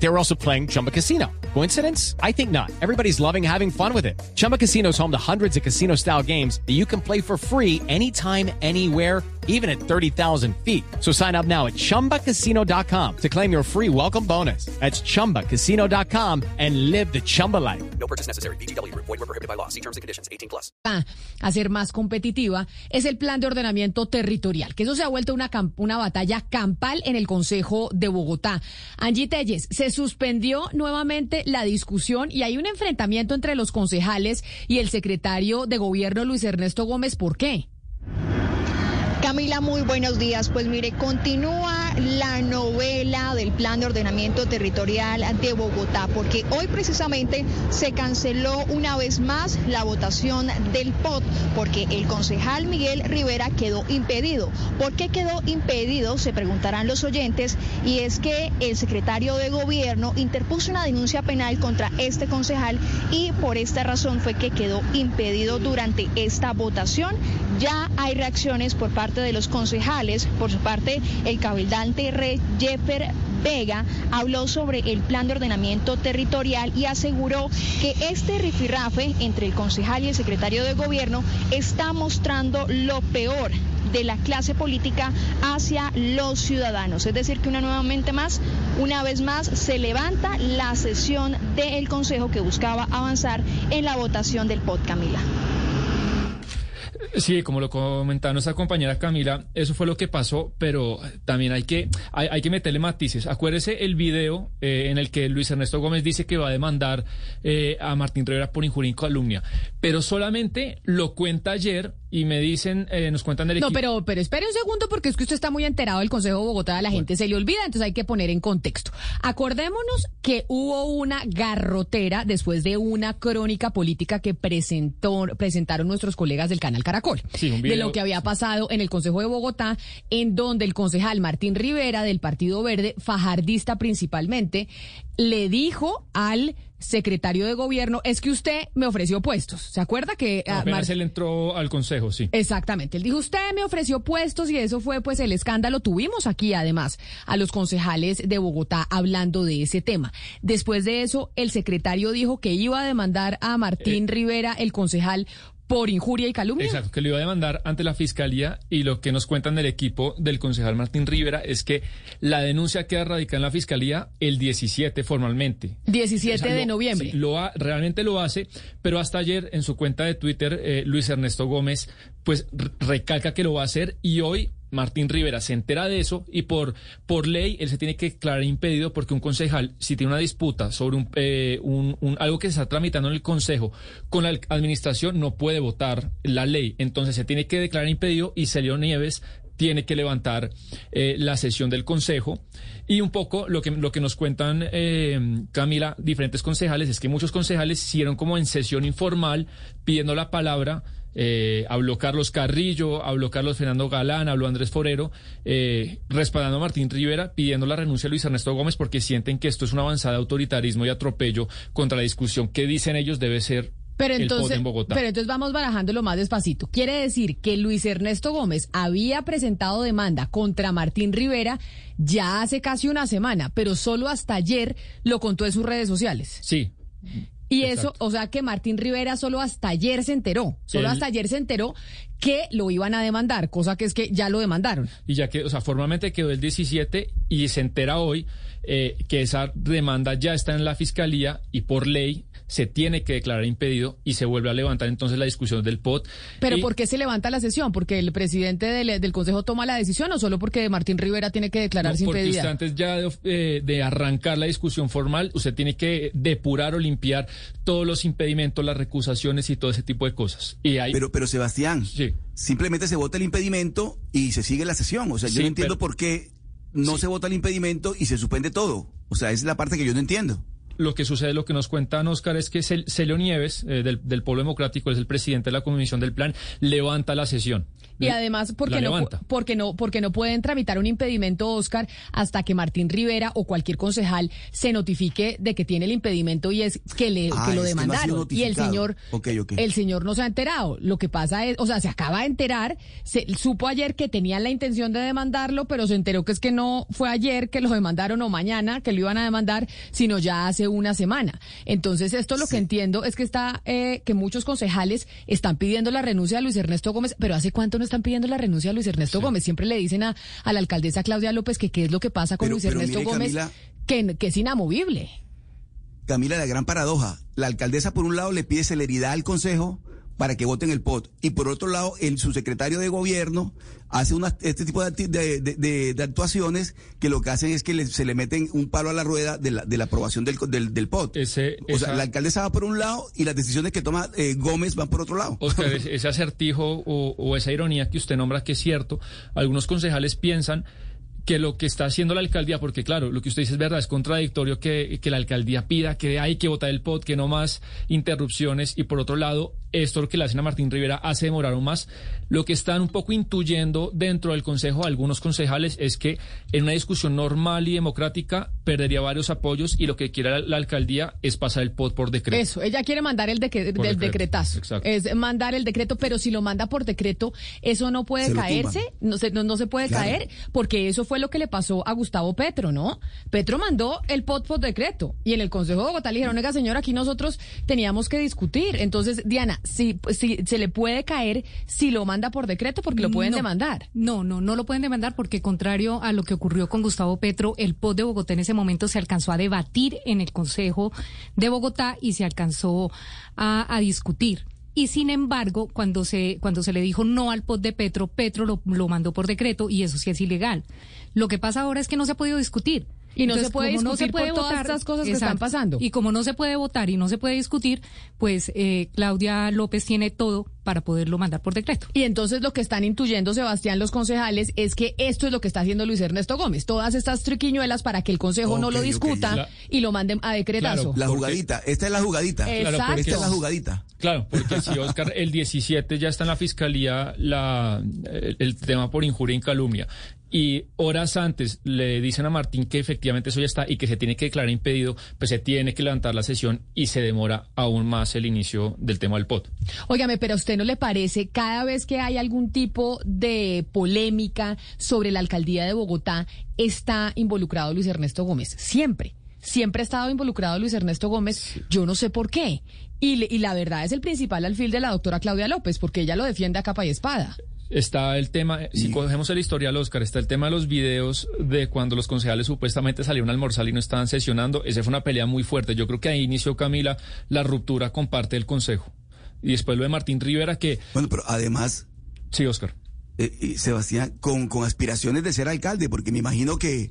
They were also playing Chumba Casino. Coincidence? I think not. Everybody's loving having fun with it. Chumba Casino is home to hundreds of casino style games that you can play for free anytime, anywhere, even at 30,000 feet. So sign up now at chumbacasino.com to claim your free welcome bonus. That's chumbacasino.com and live the Chumba life. No purchase necessary. BGW. Void were prohibited by law. See terms and conditions. 18 plus. a a ser más competitiva es el plan de ordenamiento territorial, que eso se ha vuelto una, cam- una batalla campal en el Consejo de Bogotá. Angie Telles, se suspendió nuevamente la discusión y hay un enfrentamiento entre los concejales y el secretario de gobierno Luis Ernesto Gómez. ¿Por qué? Camila, muy buenos días. Pues mire, continúa la novela del plan de ordenamiento territorial de Bogotá, porque hoy precisamente se canceló una vez más la votación del POT, porque el concejal Miguel Rivera quedó impedido. ¿Por qué quedó impedido? Se preguntarán los oyentes, y es que el secretario de gobierno interpuso una denuncia penal contra este concejal y por esta razón fue que quedó impedido durante esta votación. Ya hay reacciones por parte de los concejales. Por su parte, el cabildante Re Jeffer Vega habló sobre el plan de ordenamiento territorial y aseguró que este rifirrafe entre el concejal y el secretario de gobierno está mostrando lo peor de la clase política hacia los ciudadanos. Es decir, que una nuevamente más, una vez más, se levanta la sesión del Consejo que buscaba avanzar en la votación del POT, Camila. Sí, como lo comentaba nuestra compañera Camila, eso fue lo que pasó, pero también hay que, hay, hay que meterle matices. Acuérdese el video eh, en el que Luis Ernesto Gómez dice que va a demandar eh, a Martín Rivera por injuria y calumnia, pero solamente lo cuenta ayer y me dicen, eh, nos cuentan del No, equipo. pero, pero espere un segundo porque es que usted está muy enterado del Consejo de Bogotá, a la gente se le olvida, entonces hay que poner en contexto. Acordémonos que hubo una garrotera después de una crónica política que presentó, presentaron nuestros colegas del canal Caracol, Sí, un de video- lo que había pasado en el Consejo de Bogotá, en donde el concejal Martín Rivera del Partido Verde, fajardista principalmente, le dijo al secretario de gobierno, es que usted me ofreció puestos. ¿Se acuerda que ah, Apenas Mar- él entró al consejo, sí. Exactamente. Él dijo, usted me ofreció puestos y eso fue pues el escándalo. Tuvimos aquí además a los concejales de Bogotá hablando de ese tema. Después de eso, el secretario dijo que iba a demandar a Martín Rivera, el concejal, por injuria y calumnia. Exacto, que lo iba a demandar ante la fiscalía y lo que nos cuentan del equipo del concejal Martín Rivera es que la denuncia queda radicada en la fiscalía el 17 formalmente. 17 O sea, de lo- noviembre. sí, lo ha- realmente lo hace, pero hasta ayer en su cuenta de Twitter, eh, Luis Ernesto Gómez, pues recalca que lo va a hacer y hoy Martín Rivera se entera de eso y por, por ley él se tiene que declarar impedido porque un concejal, si tiene una disputa sobre un, eh, un- algo que se está tramitando en el consejo con la administración, no puede votar la ley. Entonces se tiene que declarar impedido y Celio Nieves tiene que levantar eh, la sesión del Consejo. Y un poco lo que, lo que nos cuentan, eh, Camila, diferentes concejales, es que muchos concejales hicieron como en sesión informal pidiendo la palabra. Eh, habló Carlos Carrillo, habló Carlos Fernando Galán, habló Andrés Forero, eh, respaldando a Martín Rivera, pidiendo la renuncia de Luis Ernesto Gómez porque sienten que esto es una avanzada de autoritarismo y atropello contra la discusión que dicen ellos debe ser Pero entonces, en Bogotá. pero entonces vamos barajándolo más despacito. Quiere decir que Luis Ernesto Gómez había presentado demanda contra Martín Rivera ya hace casi una semana, pero solo hasta ayer lo contó en sus redes sociales. Sí, Y eso, o sea que Martín Rivera solo hasta ayer se enteró, solo hasta ayer se enteró que lo iban a demandar, cosa que es que ya lo demandaron. y ya que, o sea, formalmente quedó el 17 y se entera hoy eh, que esa demanda ya está en la fiscalía y por ley se tiene que declarar impedido y se vuelve a levantar entonces la discusión del POT. Pero Y- ¿por qué se levanta la sesión? ¿Porque el presidente del, del Consejo toma la decisión o solo porque Martín Rivera tiene que No, declararse porque impedida? antes ya de, eh, de arrancar la discusión formal, usted tiene que depurar o limpiar todos los impedimentos, las recusaciones y todo ese tipo de cosas. Y Pero, pero Sebastián, Sí. simplemente se vota el impedimento y se sigue la sesión. O sea, yo Sí, no entiendo pero- por qué no se vota el impedimento y se suspende todo. O sea, esa es la parte que yo no entiendo. Lo que sucede, lo que nos cuenta Oscar, es que Cel- Celio Nieves, eh, del, del Polo Democrático, es el presidente de la Comisión del Plan, levanta la sesión. Y además, porque no, porque, no, porque no pueden tramitar un impedimento, Oscar, hasta que Martín Rivera o cualquier concejal se notifique de que tiene el impedimento y es que, le, Ah, que lo es que no ha demandaron. y el señor, el señor no se ha enterado. Lo que pasa es, o sea, se acaba de enterar, se supo ayer que tenían la intención de demandarlo, pero se enteró que es que no fue ayer que lo demandaron o mañana que lo iban a demandar, sino ya hace una semana. Entonces, esto lo que entiendo es que está, eh, que muchos concejales están pidiendo la renuncia de Luis Ernesto Gómez, pero ¿hace cuánto no están pidiendo la renuncia de Luis Ernesto Gómez? Siempre le dicen a, a la alcaldesa Claudia López que qué es lo que pasa con Pero- Luis pero Ernesto mire, Gómez, Camila- que, que es inamovible. Camila, la gran paradoja. La alcaldesa, por un lado, le pide celeridad al Consejo para que voten el POT. Y por otro lado, el subsecretario de gobierno hace una, este tipo de, acti- de- de- de- de actuaciones que lo que hacen es que le- se le meten un palo a la rueda de la, aprobación del, del, del POT. Ese- o sea, la alcaldesa va por un lado y las decisiones que toma eh, Gómez van por otro lado. Oscar, ese acertijo o, o esa ironía que usted nombra que es cierto, algunos concejales piensan que lo que está haciendo la alcaldía, porque claro, lo que usted dice es verdad, es contradictorio que, que la alcaldía pida que hay que votar el POT, que no más interrupciones, y por otro lado, esto lo que le hacen a Martín Rivera hace demorar aún más. Lo que están un poco intuyendo dentro del Consejo algunos concejales es que en una discusión normal y democrática perdería varios apoyos y lo que quiere la, la alcaldía es pasar el POT por decreto. Eso, ella quiere mandar el del decreto, decretazo. exacto. Es mandar el decreto, pero si lo manda por decreto, eso no puede Se caerse, no se, no, no se puede Claro. caer, porque eso fue lo que le pasó a Gustavo Petro, ¿no? Petro mandó el POT por decreto y en el Consejo de Bogotá le dijeron, oiga señora, aquí nosotros teníamos que discutir. Entonces, Diana, si, si se le puede caer si lo manda por decreto, porque lo pueden No. demandar. No, no, no lo pueden demandar porque contrario a lo que ocurrió con Gustavo Petro, el POT de Bogotá en ese momento se alcanzó a debatir en el Consejo de Bogotá y se alcanzó a, a discutir. Y sin embargo, cuando se, cuando se le dijo no al POT de Petro, Petro lo, lo mandó por decreto y eso sí es ilegal. Lo que pasa ahora es que no se ha podido discutir. Y no se puede discutir por todas estas cosas que están pasando. Y como no se puede votar y no se puede discutir, pues eh, Claudia López tiene todo para poderlo mandar por decreto. Y entonces lo que están intuyendo, Sebastián, los concejales, es que esto es lo que está haciendo Luis Ernesto Gómez. Todas estas triquiñuelas para que el Consejo no Ok, lo discuta La- y lo manden a decretazo. Claro. La porque- jugadita. Esta es la jugadita. Exacto. Claro, porque Esta es la jugadita. Claro, porque si Oscar el 17 ya está en la fiscalía la, el, el tema por injuria y calumnia y horas antes le dicen a Martín que efectivamente eso ya está y que se tiene que declarar impedido, pues se tiene que levantar la sesión y se demora aún más el inicio del tema del POT. Óigame, pero a usted no le parece cada vez que hay algún tipo de polémica sobre la alcaldía de Bogotá está involucrado Luis Ernesto Gómez? Siempre. Siempre ha estado involucrado Luis Ernesto Gómez, yo no sé por qué. Y, le- y la verdad es el principal alfil de la doctora Claudia López, porque ella lo defiende a capa y espada. Está el tema, si cogemos el historial, Oscar, está el tema de los videos de cuando los concejales supuestamente salieron a almorzar y no estaban sesionando. Esa fue una pelea muy fuerte. Yo creo que ahí inició Camila la ruptura con parte del consejo. Y después lo de Martín Rivera, que Bueno, pero además, sí, Oscar. eh, eh, Sebastián, con, con aspiraciones de ser alcalde, porque me imagino que,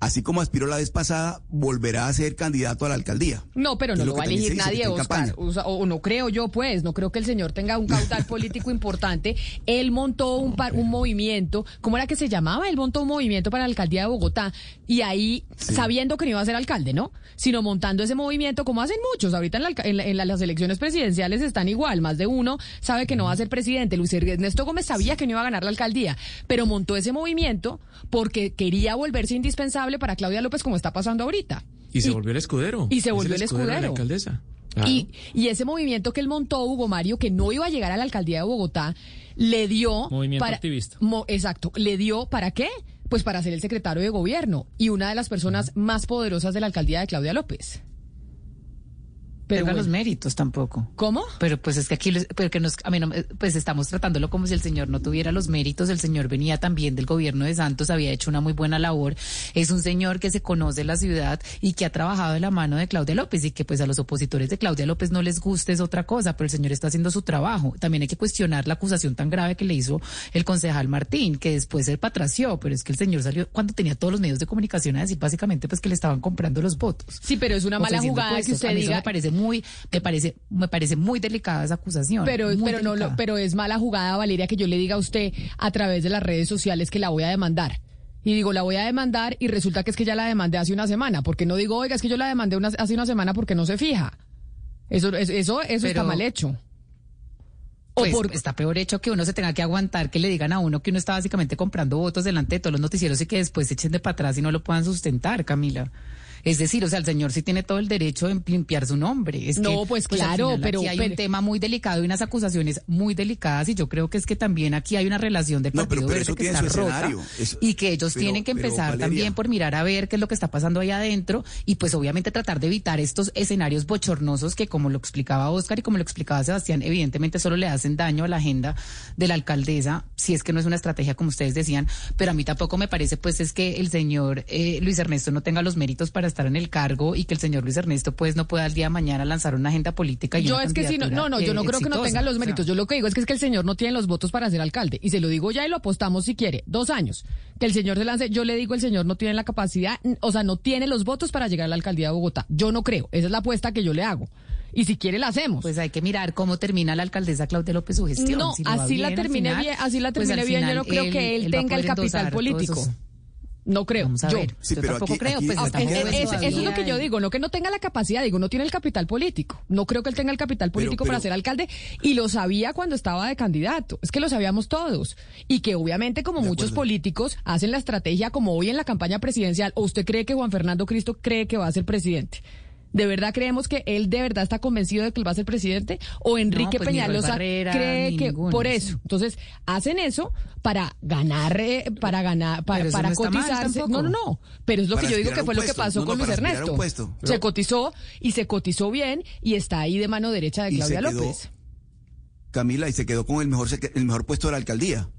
así como aspiró la vez pasada, volverá a ser candidato a la alcaldía. No, pero no lo va a elegir nadie, Oscar. O, no creo yo, pues. No creo que el señor tenga un caudal político importante. Él montó un, par- un movimiento. ¿Cómo era que se llamaba? Él montó un movimiento para la alcaldía de Bogotá. Y ahí, sabiendo que no iba a ser alcalde, ¿no? Sino montando ese movimiento, como hacen muchos. Ahorita en, la en la- en la- las elecciones presidenciales están igual. Más de uno sabe que no va a ser presidente. Luis Ernesto Gómez sabía que no iba a ganar la alcaldía. Pero montó ese movimiento porque quería volverse indispensable para Claudia López, como está pasando ahorita. Y se volvió el escudero. y se Es volvió el de la escudero. alcaldesa. Claro. Y, y ese movimiento que él montó, Hugo Mario, que no iba a llegar a la alcaldía de Bogotá, le dio... Movimiento activista. mo- exacto. ¿Le dio para qué? Pues para ser el secretario de gobierno y una de las personas más poderosas de la alcaldía de Claudia López. Pero Tenga los bueno, méritos tampoco. ¿Cómo? Pero pues es que aquí, les- porque nos, a mí no pues estamos tratándolo como si el señor no tuviera los méritos. El señor venía también del gobierno de Santos, había hecho una muy buena labor. Es un señor que se conoce la ciudad y que ha trabajado de la mano de Claudia López y que pues a los opositores de Claudia López no les guste es otra cosa, pero el señor está haciendo su trabajo. También hay que cuestionar la acusación tan grave que le hizo el concejal Martín, que después se patració, pero es que el señor salió cuando tenía todos los medios de comunicación a decir básicamente pues que le estaban comprando los votos. Sí, pero es una mala jugada que usted diga... me parece muy, me parece, me parece muy delicada esa acusación. Pero, pero no, delicada. pero es mala jugada, Valeria, que yo le diga a usted a través de las redes sociales que la voy a demandar. y digo, la voy a demandar y resulta que es que ya la demandé hace una semana, porque no digo, oiga, es que yo la demandé una- hace una semana porque no se fija. Eso, eso, eso, eso está mal hecho. O Pues por- está peor hecho que uno se tenga que aguantar que le digan a uno que uno está básicamente comprando votos delante de todos los noticieros y que después se echen de para atrás y no lo puedan sustentar, Camila. Es decir, o sea, el señor sí tiene todo el derecho de limpiar su nombre. Es No, que, pues al claro, final pero- aquí hay pero- un tema muy delicado y unas acusaciones muy delicadas y yo creo que es que también aquí hay una relación del No, pero- Partido pero Verde eso que tiene está su rota escenario. Eso- y que ellos pero- tienen que pero, empezar Valeria. también por mirar a ver qué es lo que está pasando ahí adentro y pues obviamente tratar de evitar estos escenarios bochornosos que como lo explicaba Oscar y como lo explicaba Sebastián, evidentemente solo le hacen daño a la agenda de la alcaldesa, si es que no es una estrategia como ustedes decían, pero a mí tampoco me parece pues es que el señor eh, Luis Ernesto no tenga los méritos para estar en el cargo y que el señor Luis Ernesto pues no pueda al día de mañana lanzar una agenda política y Yo una es que sí, no, no, no, yo no eh, creo que no tenga los O sea, méritos. Yo lo que digo es que es que el señor no tiene los votos para ser alcalde. Y se lo digo ya y lo apostamos si quiere. Dos años. Que el señor se lance. Yo le digo, el señor no tiene la capacidad, o sea, no tiene los votos para llegar a la alcaldía de Bogotá. Yo no creo. Esa es la apuesta que yo le hago. Y si quiere la hacemos. Pues hay que mirar cómo termina la alcaldesa Claudia López su gestión. No, Si así la bien termine final, bien, así la pues termine bien. Yo no creo que él, tenga el capital político. No creo. Vamos a yo. ver. Sí, yo pero tampoco aquí- creo. aquí pues está Es- eso lo que yo digo, no que no tenga la capacidad, digo, no tiene el capital político. No creo que él tenga el capital político pero- para ser alcalde y lo sabía cuando estaba de candidato. Es que lo sabíamos todos. Y que obviamente como muchos acuerdo. políticos hacen la estrategia como hoy en la campaña presidencial, o usted cree que Juan Fernando Cristo cree que va a ser presidente. ¿De verdad creemos que él de verdad está convencido de que él va a ser presidente? ¿O Enrique pues Peñalosa Barrera, cree que ninguno, por sí. eso? Entonces, hacen eso para ganar, eh, para ganar, para, no cotizarse. No, no, no. Pero es lo Para que yo digo que fue lo que pasó No, con no, Luis Ernesto. puesto. Se cotizó y se cotizó bien y está ahí de mano derecha de Y se Claudia quedó- López. Camila, y se quedó con el mejor, el mejor puesto de la alcaldía.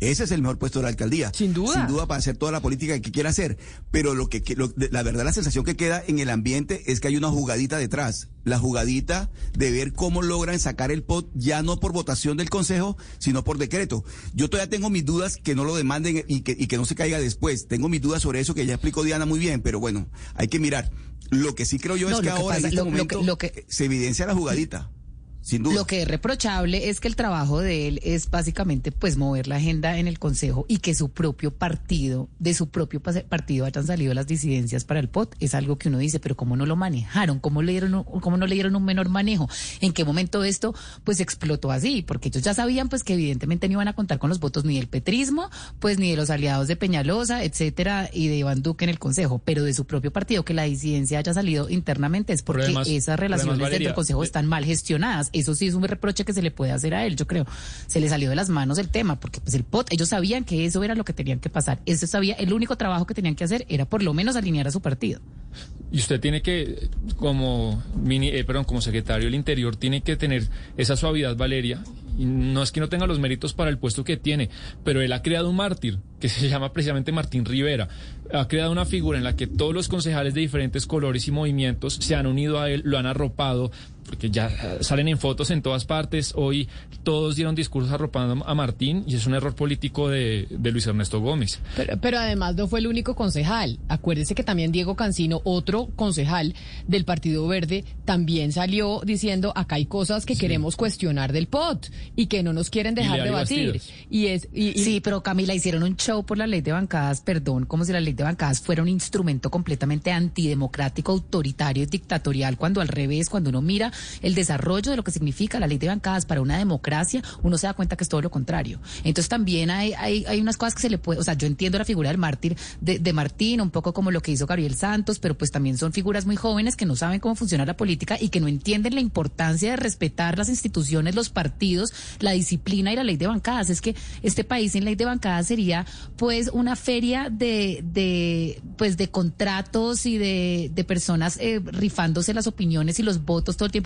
Ese es el mejor puesto de la alcaldía. Sin duda. Sin duda para hacer toda la política que quiera hacer. Pero lo que, lo- de- la verdad, la sensación que queda en el ambiente es que hay una jugadita detrás. La jugadita de ver cómo logran sacar el POT ya no por votación del Consejo, sino por decreto. Yo todavía tengo mis dudas que no lo demanden y que, y que no se caiga después. Tengo mis dudas sobre eso que ya explicó Diana muy bien, pero bueno, hay que mirar. Lo que sí creo yo No, es que ahora pasa- en este lo- lo que- momento lo que- se evidencia la jugadita. Sin duda. Lo que es reprochable es que el trabajo de él es básicamente pues mover la agenda en el Consejo y que su propio partido, de su propio partido hayan salido las disidencias para el POT, es algo que uno dice, pero ¿cómo no lo manejaron? ¿Cómo, le dieron, un- cómo no le dieron un menor manejo? ¿En qué momento esto pues explotó así? Porque ellos ya sabían pues que evidentemente no iban a contar con los votos ni del petrismo, pues ni de los aliados de Peñalosa, etcétera, y de Iván Duque en el Consejo, pero de su propio partido que la disidencia haya salido internamente es porque además- esas relaciones además, dentro del Consejo están mal gestionadas. Eso sí es un reproche que se le puede hacer a él, yo creo. Se le salió de las manos el tema, porque pues el POT, ellos sabían que eso era lo que tenían que pasar. Eso sabía, el único trabajo que tenían que hacer era por lo menos alinear a su partido. Y usted tiene que, como mini, eh, perdón, como secretario del Interior, tiene que tener esa suavidad, Valeria. No es que no tenga los méritos para el puesto que tiene, pero él ha creado un mártir que se llama precisamente Martín Rivera. Ha creado una figura en la que todos los concejales de diferentes colores y movimientos se han unido a él, lo han arropado, porque ya eh, salen en fotos en todas partes. Hoy todos dieron discursos arropando a Martín y es un error político de, de Luis Ernesto Gómez. Pero, pero además no fue el único concejal. Acuérdese que también Diego Cancino, otro concejal del Partido Verde, también salió diciendo acá hay cosas que queremos cuestionar del POT y que no nos quieren dejar debatir. Bastidas. Y es y, y- Sí, pero Camila, hicieron un show por la ley de bancadas, perdón, como si la ley de bancadas fuera un instrumento completamente antidemocrático, autoritario y dictatorial, cuando al revés, cuando uno mira el desarrollo de lo que significa la ley de bancadas para una democracia, uno se da cuenta que es todo lo contrario. Entonces también hay, hay, hay unas cosas que se le puede, o sea, yo entiendo la figura del mártir de, Martín, un poco como lo que hizo Gabriel Santos, pero pues también son figuras muy jóvenes que no saben cómo funciona la política y que no entienden la importancia de respetar las instituciones, los partidos, la disciplina y la ley de bancadas. Es que este país sin ley de bancadas sería pues una feria de, de pues de contratos y de, de personas eh, rifándose las opiniones y los votos todo el tiempo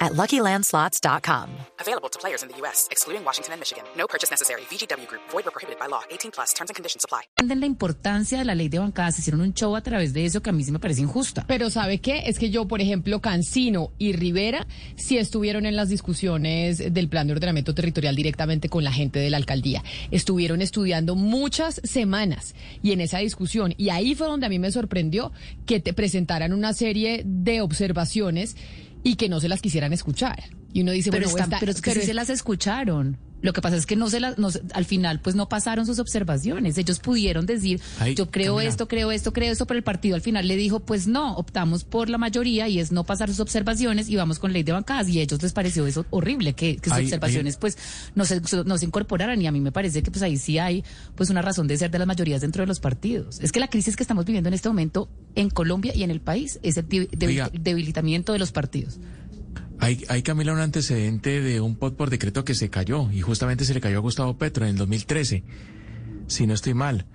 at luckylandslots.com. Available to players in the U.S., excluding Washington and Michigan. No purchase necessary. VGW Group, void or prohibited by law. 18 plus terms and conditions apply. entienden la importancia de la ley de bancadas, hicieron un show a través de eso que a mí sí me parece injusta. Pero ¿sabe qué? Es que yo, por ejemplo, Cancino y Rivera sí estuvieron en las discusiones del plan de ordenamiento territorial directamente con la gente de la alcaldía. Estuvieron estudiando muchas semanas y en esa discusión, y ahí fue donde a mí me sorprendió que te presentaran una serie de observaciones y que no se las quisieran escuchar. Y uno dice, pero, bueno, están- esta- pero es que sí se las escucharon. Lo que pasa es que no se las, no al final pues no pasaron sus observaciones. Ellos pudieron decir, Ay, yo creo esto, creo esto, creo esto, pero el partido al final le dijo, pues no, optamos por la mayoría y es no pasar sus observaciones y vamos con ley de bancadas. Y a ellos les pareció eso horrible, que, que sus Ay, observaciones pues no se, no se incorporaran. Y a mí me parece que pues ahí sí hay pues una razón de ser de las mayorías dentro de los partidos. Es que la crisis que estamos viviendo en este momento en Colombia y en el país es el debil- debilitamiento de los partidos. Hay, hay, Camila, un antecedente de un POT por decreto que se cayó y justamente se le cayó a Gustavo Petro en el 2013. Si no estoy mal.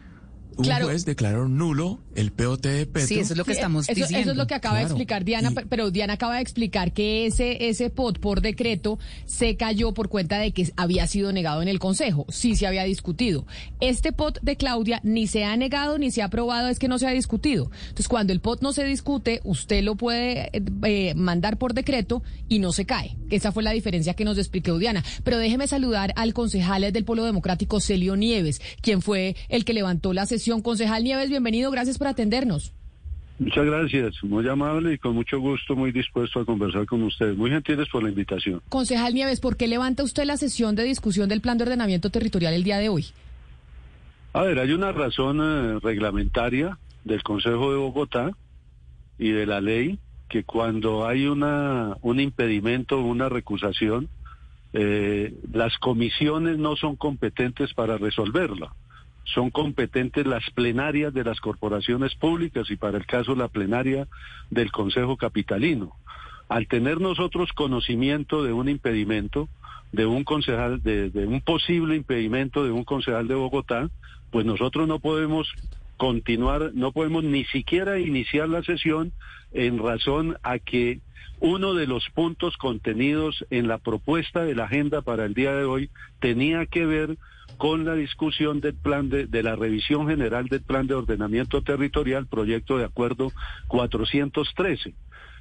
Un Claro. juez declaró nulo el POT de Petro. Sí, eso es lo que Sí, estamos eso, diciendo. eso es lo que acaba de explicar Diana, Y- pero Diana acaba de explicar que ese, ese POT por decreto se cayó por cuenta de que había sido negado en el Consejo. Sí se había discutido. Este POT de Claudia ni se ha negado ni se ha aprobado, es que no se ha discutido. Entonces, cuando el POT no se discute, usted lo puede eh, eh, mandar por decreto y no se cae. Esa fue la diferencia que nos explicó Diana. Pero déjeme saludar al concejal del Polo Democrático, Celio Nieves, quien fue el que levantó la sesión. Concejal Nieves, bienvenido, gracias por atendernos. Muchas gracias, muy amable y con mucho gusto, muy dispuesto a conversar con ustedes. Muy gentiles por la invitación. Concejal Nieves, ¿por qué levanta usted la sesión de discusión del plan de ordenamiento territorial el día de hoy? A ver, hay una razón eh, reglamentaria del Consejo de Bogotá y de la ley que cuando hay una un impedimento, una recusación, eh, las comisiones no son competentes para resolverla. Son competentes las plenarias de las corporaciones públicas y para el caso la plenaria del Consejo Capitalino. Al tener nosotros conocimiento de un impedimento, de un concejal, de, un posible impedimento de un concejal de Bogotá, pues nosotros no podemos continuar, no podemos ni siquiera iniciar la sesión en razón a que uno de los puntos contenidos en la propuesta de la agenda para el día de hoy tenía que ver con la discusión del plan de, de la revisión general del plan de ordenamiento territorial, proyecto de acuerdo 413.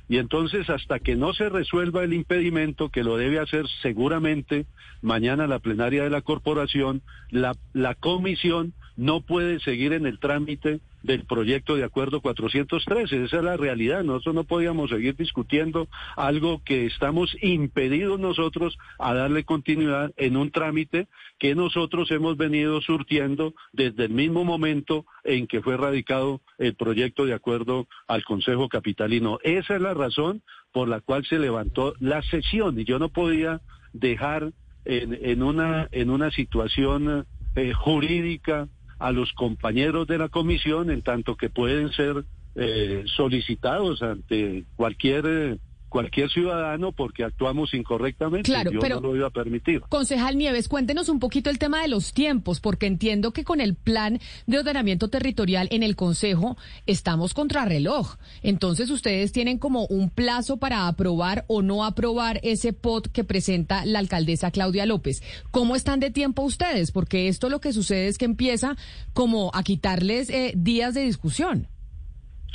Y entonces, hasta que no se resuelva el impedimento, que lo debe hacer seguramente mañana la plenaria de la corporación, la, la comisión no puede seguir en el trámite del proyecto de acuerdo 413. Esa es la realidad. Nosotros no podíamos seguir discutiendo algo que estamos impedidos nosotros a darle continuidad en un trámite que nosotros hemos venido surtiendo desde el mismo momento en que fue radicado el proyecto de acuerdo al Consejo Capitalino. Esa es la razón por la cual se levantó la sesión y yo no podía dejar en, en una en una situación eh, jurídica a los compañeros de la comisión en tanto que pueden ser eh, solicitados ante cualquier eh, cualquier ciudadano porque actuamos incorrectamente. Claro, Yo pero- no lo iba a permitir. Concejal Nieves, cuéntenos un poquito el tema de los tiempos, porque entiendo que con el plan de ordenamiento territorial en el Consejo estamos contrarreloj. Entonces ustedes tienen como un plazo para aprobar o no aprobar ese POT que presenta la alcaldesa Claudia López. ¿Cómo están de tiempo ustedes? Porque esto lo que sucede es que empieza como a quitarles eh, días de discusión.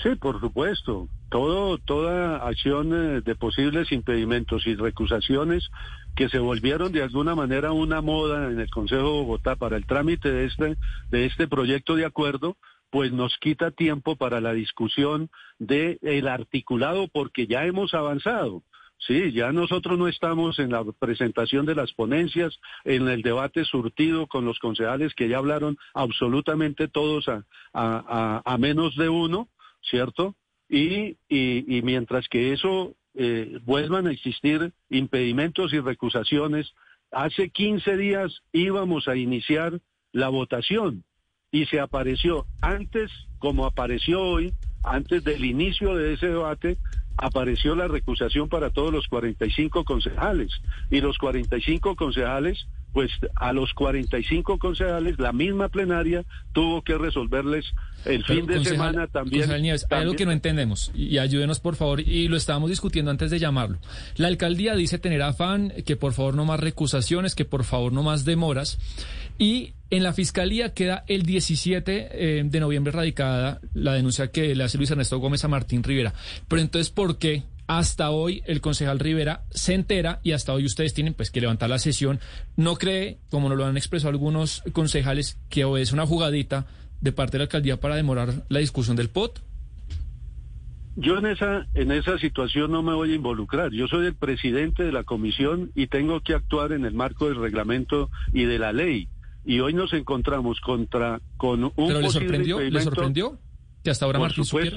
Sí, por supuesto. Todo, toda acción eh, de posibles impedimentos y recusaciones que se volvieron de alguna manera una moda en el Consejo de Bogotá para el trámite de este, de este proyecto de acuerdo, pues nos quita tiempo para la discusión de el articulado porque ya hemos avanzado. Sí, ya nosotros no estamos en la presentación de las ponencias, en el debate surtido con los concejales que ya hablaron absolutamente todos a, a, a menos de uno, ¿cierto? Y, y, y mientras que eso eh, vuelvan a existir impedimentos y recusaciones, hace 15 días íbamos a iniciar la votación y se apareció antes, como apareció hoy, antes del inicio de ese debate, apareció la recusación para todos los 45 concejales. Y los 45 concejales pues a los 45 concejales la misma plenaria tuvo que resolverles el Pero, fin de concejal- semana también. concejal Nieves, hay algo que no entendemos y, y ayúdenos por favor y lo estábamos discutiendo antes de llamarlo. La alcaldía dice tener afán, que por favor no más recusaciones, que por favor no más demoras y en la fiscalía queda el 17 eh, de noviembre radicada la denuncia que le hace Luis Ernesto Gómez a Martín Rivera. Pero entonces, ¿por qué? Hasta hoy el concejal Rivera se entera y hasta hoy ustedes tienen pues que levantar la sesión. ¿No cree, como nos lo han expresado algunos concejales, que es una jugadita de parte de la alcaldía para demorar la discusión del POT? Yo en esa, en esa situación no me voy a involucrar. Yo soy el presidente de la comisión y tengo que actuar en el marco del reglamento y de la ley. Y hoy nos encontramos contra con un ¿Pero le sorprendió? ¿Le sorprendió? Que hasta ahora por Martín supiera?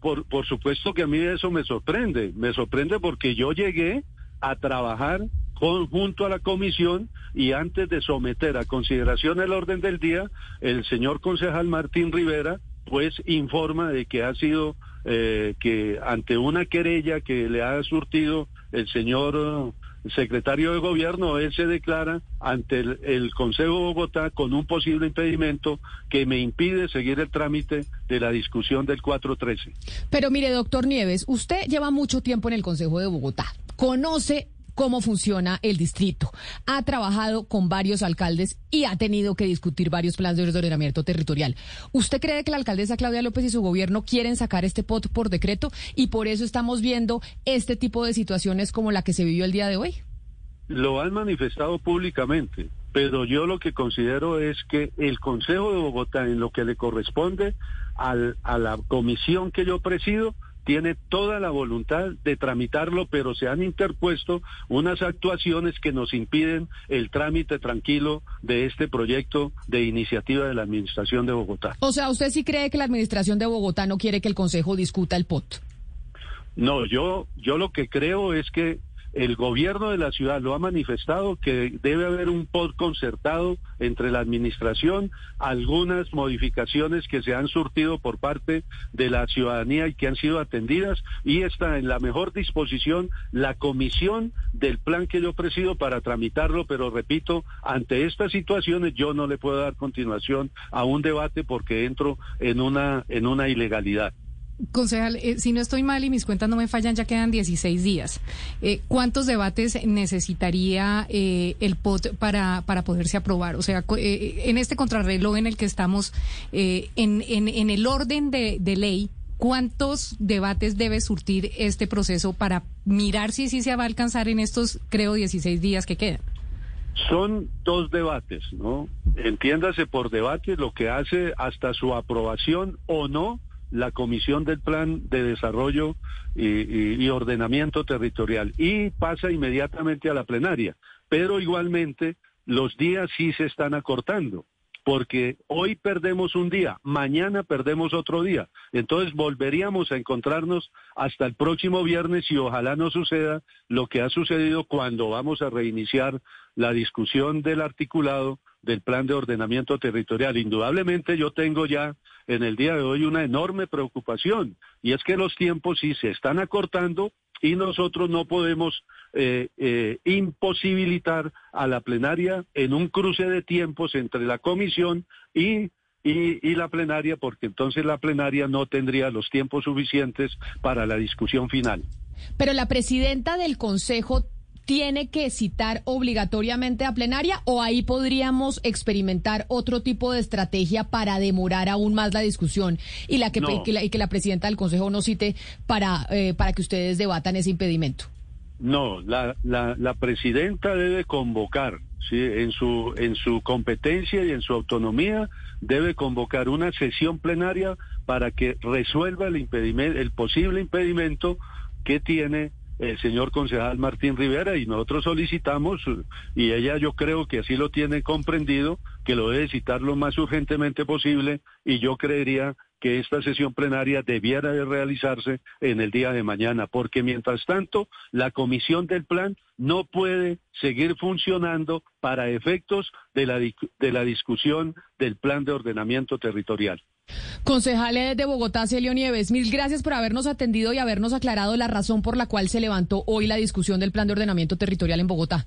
Por, por supuesto que a mí eso me sorprende. Me sorprende porque yo llegué a trabajar con- junto a la comisión y antes de someter a consideración el orden del día, el señor concejal Martín Rivera pues informa de que ha sido eh, que ante una querella que le ha surtido el señor secretario de gobierno, él se declara ante el, el Consejo de Bogotá con un posible impedimento que me impide seguir el trámite de la discusión del 413. Pero mire, doctor Nieves, usted lleva mucho tiempo en el Consejo de Bogotá. Conoce cómo funciona el distrito. Ha trabajado con varios alcaldes y ha tenido que discutir varios planes de ordenamiento territorial. ¿Usted cree que la alcaldesa Claudia López y su gobierno quieren sacar este POT por decreto y por eso estamos viendo este tipo de situaciones como la que se vivió el día de hoy? Lo han manifestado públicamente, pero yo lo que considero es que el Consejo de Bogotá, en lo que le corresponde al- a la comisión que yo presido, tiene toda la voluntad de tramitarlo, pero se han interpuesto unas actuaciones que nos impiden el trámite tranquilo de este proyecto de iniciativa de la Administración de Bogotá. O sea, ¿usted sí cree que la administración de Bogotá no quiere que el Consejo discuta el POT? No, yo, yo lo que creo es que el gobierno de la ciudad lo ha manifestado que debe haber un POD concertado entre la administración, algunas modificaciones que se han surtido por parte de la ciudadanía y que han sido atendidas y está en la mejor disposición la comisión del plan que yo presido para tramitarlo, pero repito, ante estas situaciones yo no le puedo dar continuación a un debate porque entro en una en una ilegalidad. Concejal, eh, si no estoy mal y mis cuentas no me fallan, ya quedan 16 días. Eh, ¿Cuántos debates necesitaría eh, el POT para, para poderse aprobar? O sea, eh, en este contrarreloj en el que estamos, en, en, el orden de, de ley, ¿cuántos debates debe surtir este proceso para mirar si sí se va a alcanzar en estos, creo, 16 días que quedan? Son dos debates, ¿no? Entiéndase por debate lo que hace hasta su aprobación o no la Comisión del Plan de Desarrollo y, y- y Ordenamiento Territorial y pasa inmediatamente a la plenaria. Pero igualmente los días sí se están acortando porque hoy perdemos un día, mañana perdemos otro día. Entonces volveríamos a encontrarnos hasta el próximo viernes y ojalá no suceda lo que ha sucedido cuando vamos a reiniciar la discusión del articulado del plan de ordenamiento territorial. Indudablemente yo tengo ya en el día de hoy una enorme preocupación y es que los tiempos sí se están acortando y nosotros no podemos eh, eh, imposibilitar a la plenaria en un cruce de tiempos entre la comisión y, y, y la plenaria, porque entonces la plenaria no tendría los tiempos suficientes para la discusión final. Pero la presidenta del Consejo tiene que citar obligatoriamente a plenaria o ahí podríamos experimentar otro tipo de estrategia para demorar aún más la discusión y la que, No. y que, la, y que la presidenta del Consejo no cite para, eh, para que ustedes debatan ese impedimento. No, la, la, la presidenta debe convocar, ¿sí? en, su, en su competencia y en su autonomía, debe convocar una sesión plenaria para que resuelva el, impedimento, el posible impedimento que tiene el señor concejal Martín Rivera y nosotros solicitamos, y ella yo creo que así lo tiene comprendido, que lo debe citar lo más urgentemente posible y yo creería que esta sesión plenaria debiera de realizarse en el día de mañana, porque mientras tanto la comisión del plan no puede seguir funcionando para efectos de la, de la discusión del plan de ordenamiento territorial. Concejales de Bogotá, Celio Nieves, mil gracias por habernos atendido y habernos aclarado la razón por la cual se levantó hoy la discusión del plan de ordenamiento territorial en Bogotá.